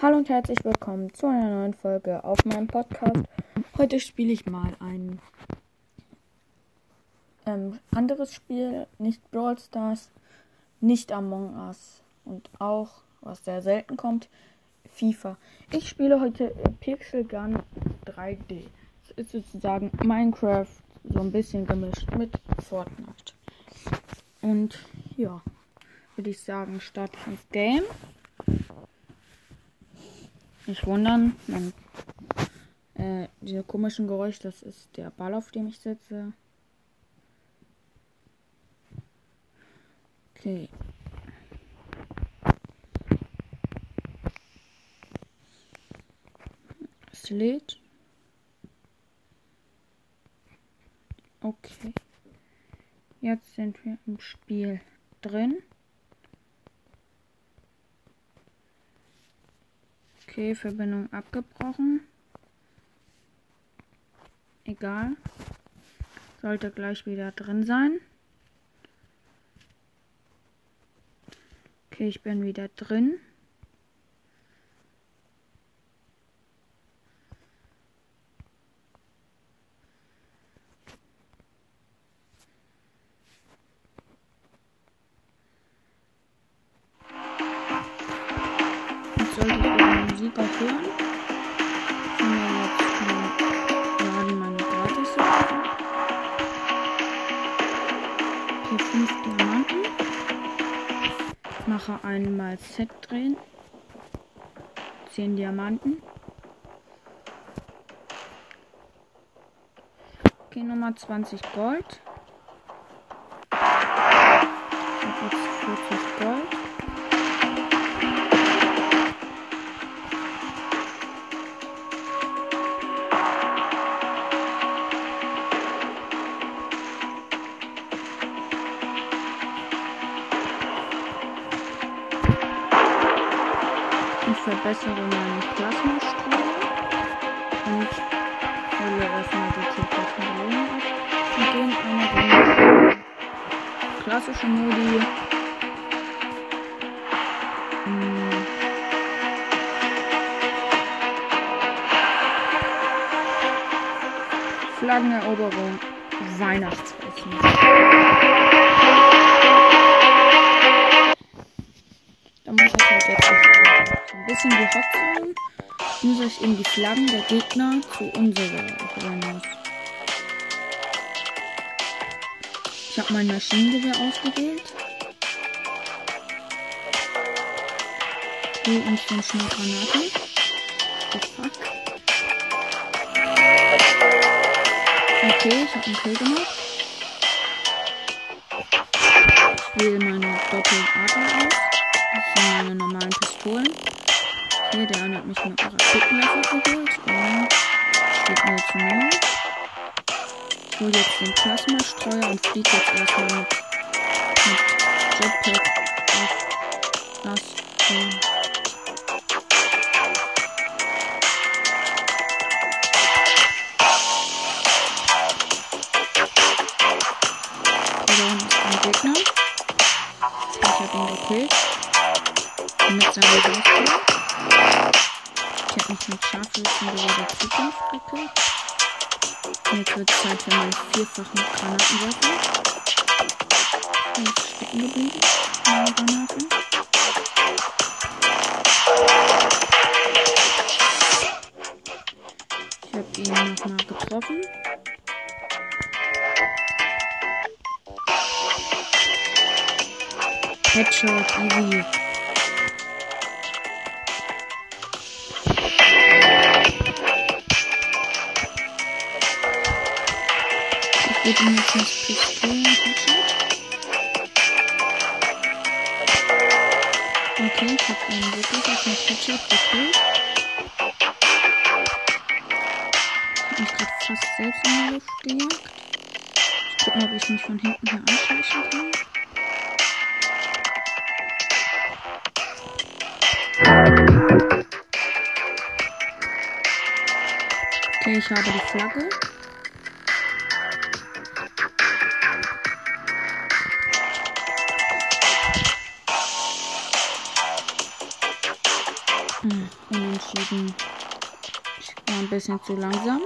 Hallo und herzlich willkommen zu einer neuen Folge auf meinem Podcast. Heute spiele ich mal ein ähm, anderes Spiel, nicht Brawl Stars, nicht Among Us und auch, was sehr selten kommt, FIFA. Ich spiele heute Pixel Gun 3D. Das ist sozusagen Minecraft so ein bisschen gemischt mit Fortnite. Und ja, würde ich sagen, starte ich ins Game. Nicht wundern, man, äh, diese komischen Geräusche, das ist der Ball, auf dem ich sitze. Okay. Es. Okay. Jetzt sind wir im Spiel drin. Okay, Verbindung abgebrochen. Egal. Sollte gleich wieder drin sein. Okay, ich bin wieder drin. Sollte ich Musik auch hören. Kann mir jetzt laden meine gratis Okay, 5 Diamanten. Ich mache einmal Set drehen. 10 Diamanten. Okay, Nummer 20 Gold. Klassische Modi. Hm. Flaggeneroberung, Weihnachtsessen. Da muss ich halt jetzt ein bisschen gehackt sein. Muss ich in die Flaggen der Gegner zu unserer rennen. Ich habe mein Maschinengewehr ausgewählt. Hol uns dann schnell Granate. Oh. Okay, ich habe einen Kill gemacht. Ich wähle meine Doppeladler aus. Das sind meine normalen Pistolen. Okay, der eine hat mich mit einem Raketenwerfer geholt. Und steht 0 zu 0. Ich hole jetzt den Plasmastreuer und fliege jetzt erstmal mit, Jetpack auf das ein Gegner. Ich habe ihn gekillt. Mit seinem Rüstung. Ich habe mich mit Scharfschützengewehr der Zukunft gekillt. Jetzt wird es Zeit für meinen vierfachen Granatenwerfer. Bin stecken geblieben. Meine Granaten. Ich habe ihn nochmal getroffen. Headshot, easy. Gebe ihm jetzt nicht Pistolen. Okay, ich habe ihn wirklich auf den Headshot gekillt. Ich habe gerade fast selbst in die Luft gejagt. Ich gucke mal, ob ich mich von hinten hier anschleichen kann. Okay, ich habe die Flagge. Bisschen zu langsam.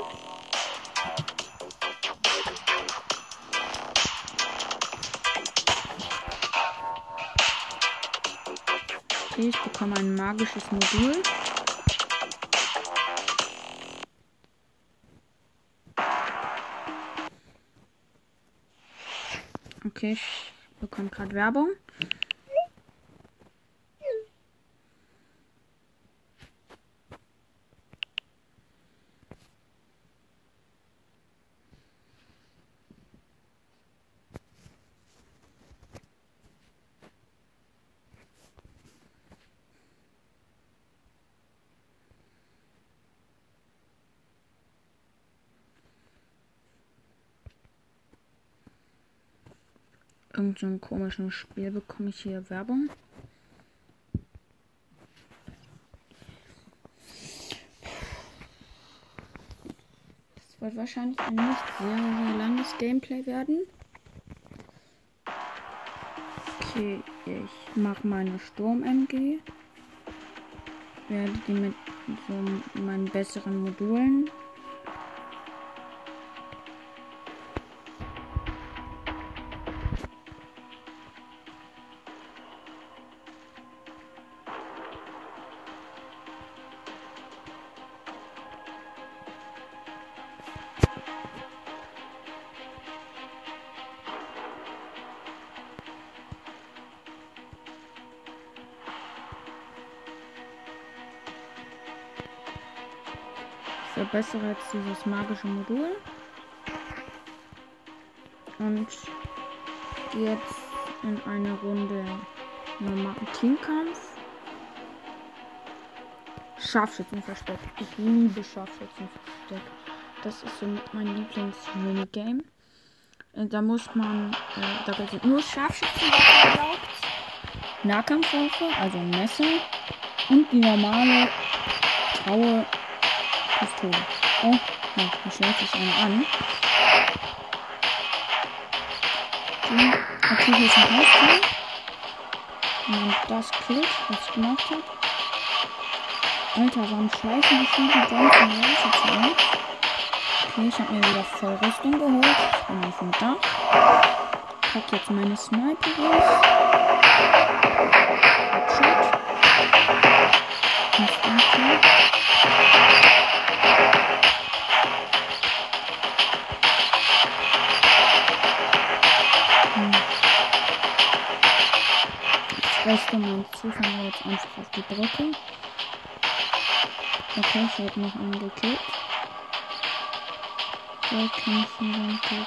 Okay, ich bekomme ein magisches Modul. Okay, ich bekomme gerade Werbung. Irgend so ein komisches Spiel bekomme ich hier Werbung. Das wird wahrscheinlich ein nicht sehr, sehr langes Gameplay werden. Okay, ich mache meine Sturm-MG. Werde die mit so meinen besseren Modulen verbessere jetzt dieses magische Modul. Und jetzt in eine Runde normalen Teamkampf. Scharfschützenversteck. Ich liebe Scharfschützenversteck. Das ist so mein Lieblings-Minigame. Äh, da muss man, äh, da sind nur Scharfschützen erlaubt. Nahkampfwaffe, also Messer. Und die normale graue Pistole. Oh, ja, da schlägt sich einer an. Okay, hier ist ein Auskill. Wenn man das killt, was ich gemacht habe. Alter, warum schleichen die viele Jumps und Leute zu? Okay, ich habe mir wieder voll Rüstung geholt. Ich bin auf dem Dach. Pack jetzt meine Sniper raus. Headshot. Mein Zuschauer jetzt einfach auf die Brücke. Okay, ich habe noch einen gekillt. Wer kämpfen dann gut?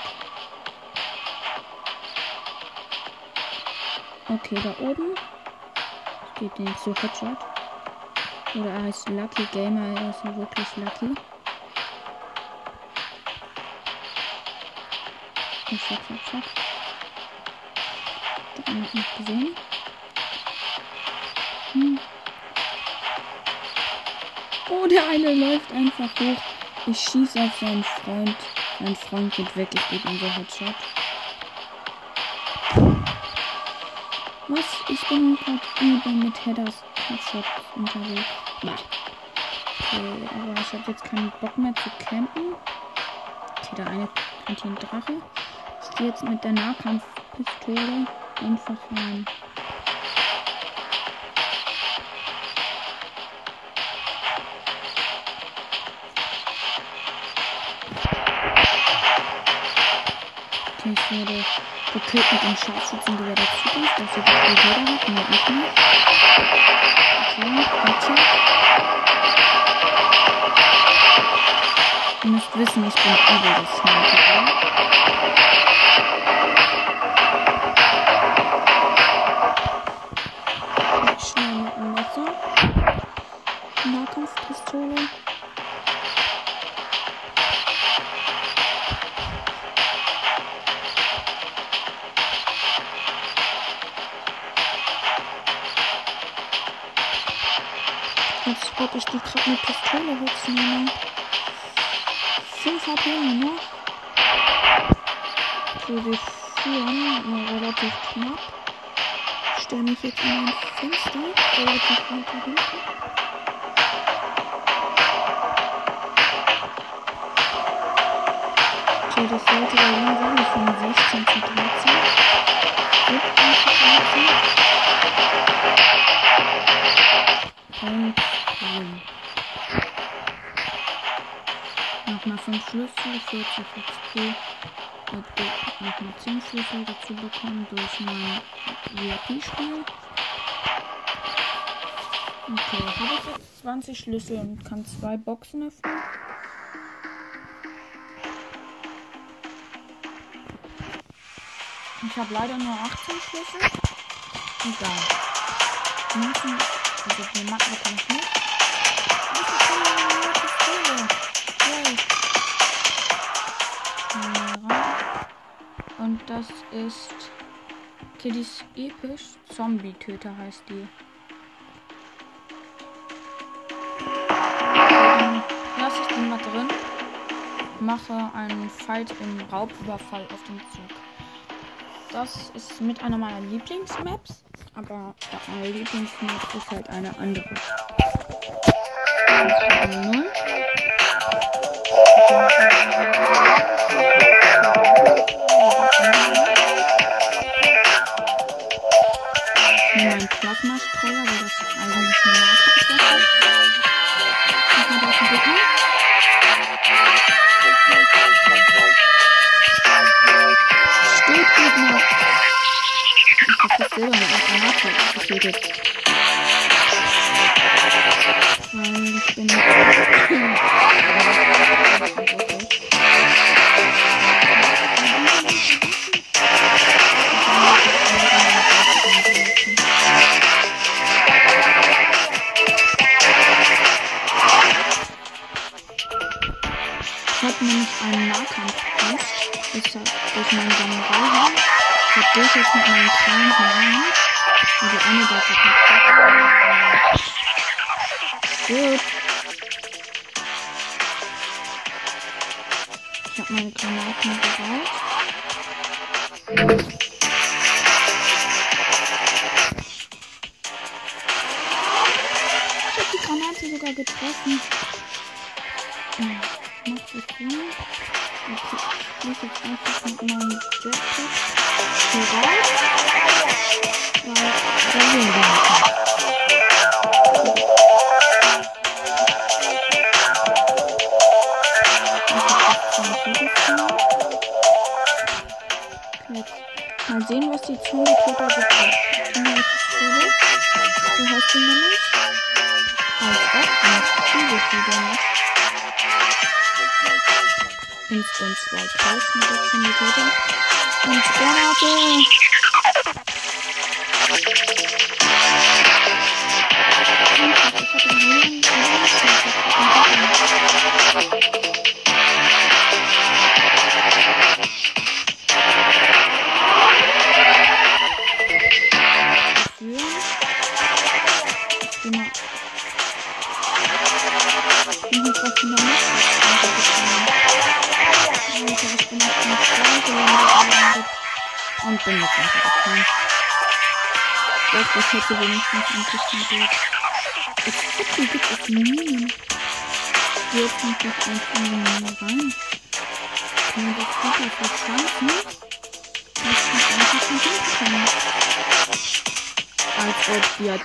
Okay, da oben. Ich gebe den zu Headshot. Oder er heißt Lucky Gamer, er ist wirklich lucky. Fuck, fuck. Der eine hat mich gesehen. Hm. Oh, der eine läuft einfach hoch. Ich schieße auf seinen Freund. Mein Freund geht weg. Ich gebe ihm so Headshot. Was? Ich bin gerade übel mit Headers Headshot unterwegs. Bah. Okay, aber ich habe jetzt keinen Bock mehr zu campen. Okay, der eine hat hier einen Drache. Ich gehe jetzt mit der Nahkampfpistole einfach rein. Okay, ich wurde gekillt mit dem Scharfschützengewehr der Zukunft, dass er die Gewehr hat, nur nicht. Okay, Headshot. Ihr müsst wissen, ich bin übel das Sniper. Gott, ich die gerade mit Pistole hexen, 5 HP nur noch. So, wir führen relativ knapp. Ich stelle mich jetzt in ein Fenster, relativ weit hinten. Okay, das sollte da bei sein. wirklich von 16 zu 13. 17 zu 13. Win. Nochmal 5 Schlüssel, 40 XP. Und nochmal 10 Schlüssel dazu bekommen durch mein VIP-Spiel. Okay, habe ich jetzt 20 Schlüssel und kann zwei Boxen öffnen. Ich habe leider nur 18 Schlüssel. Egal. Münzen, also die Matten bekomme ich nicht. Und das ist Kiddies Episch Zombie-Töter heißt die. lasse ich den mal drin. Mache einen Fight im Raubüberfall auf den Zug. Das ist mit einer meiner Lieblingsmaps. Aber ja, meine Lieblingsmap ist halt eine andere. Null. Granate getötet. Weil ich bin Ich habe. Ich meinen Samurai. Ich hab durch jetzt mit meinen kleinen rein. Also eine der kaputt. Gut. Ich habe meine Granaten bereit. Ich habe die Granate sogar getroffen. Hm, Macht das Sinn? Okay, ich muss jetzt einfach mit meinem Jetpack hier raus. Weil da sehen wir nicht. Mal sehen, was die Zombie-Töter so. Zombie-Pistole. So heißt sie nämlich. Als ob nicht viele viele nicht. Instant 2000 mit der Zombie-Töter. Und Granate. Und bin jetzt runtergekommen. Doch, das hätte wenigstens interessiert. Jetzt gucken, gibt es Minen. Hier kommt doch einfach eine Mine rein. Kann man das super verschanzen? Das kommt einfach nicht hinkommen. Als ob die hat.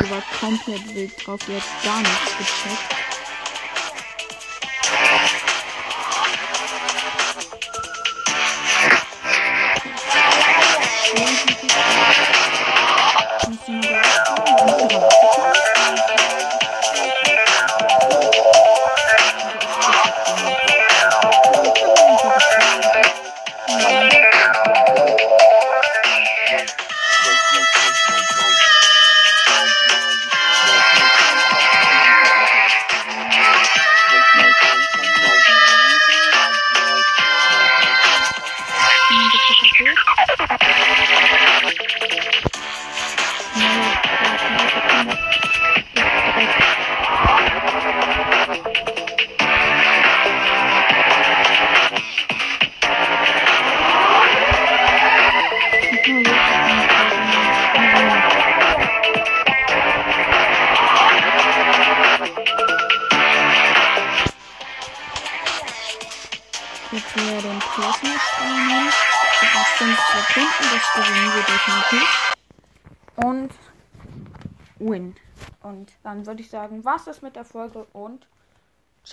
Die war komplett wild drauf, die hat gar nichts gecheckt. Definitiv. Und win. Und dann würde ich sagen, was ist mit der Folge und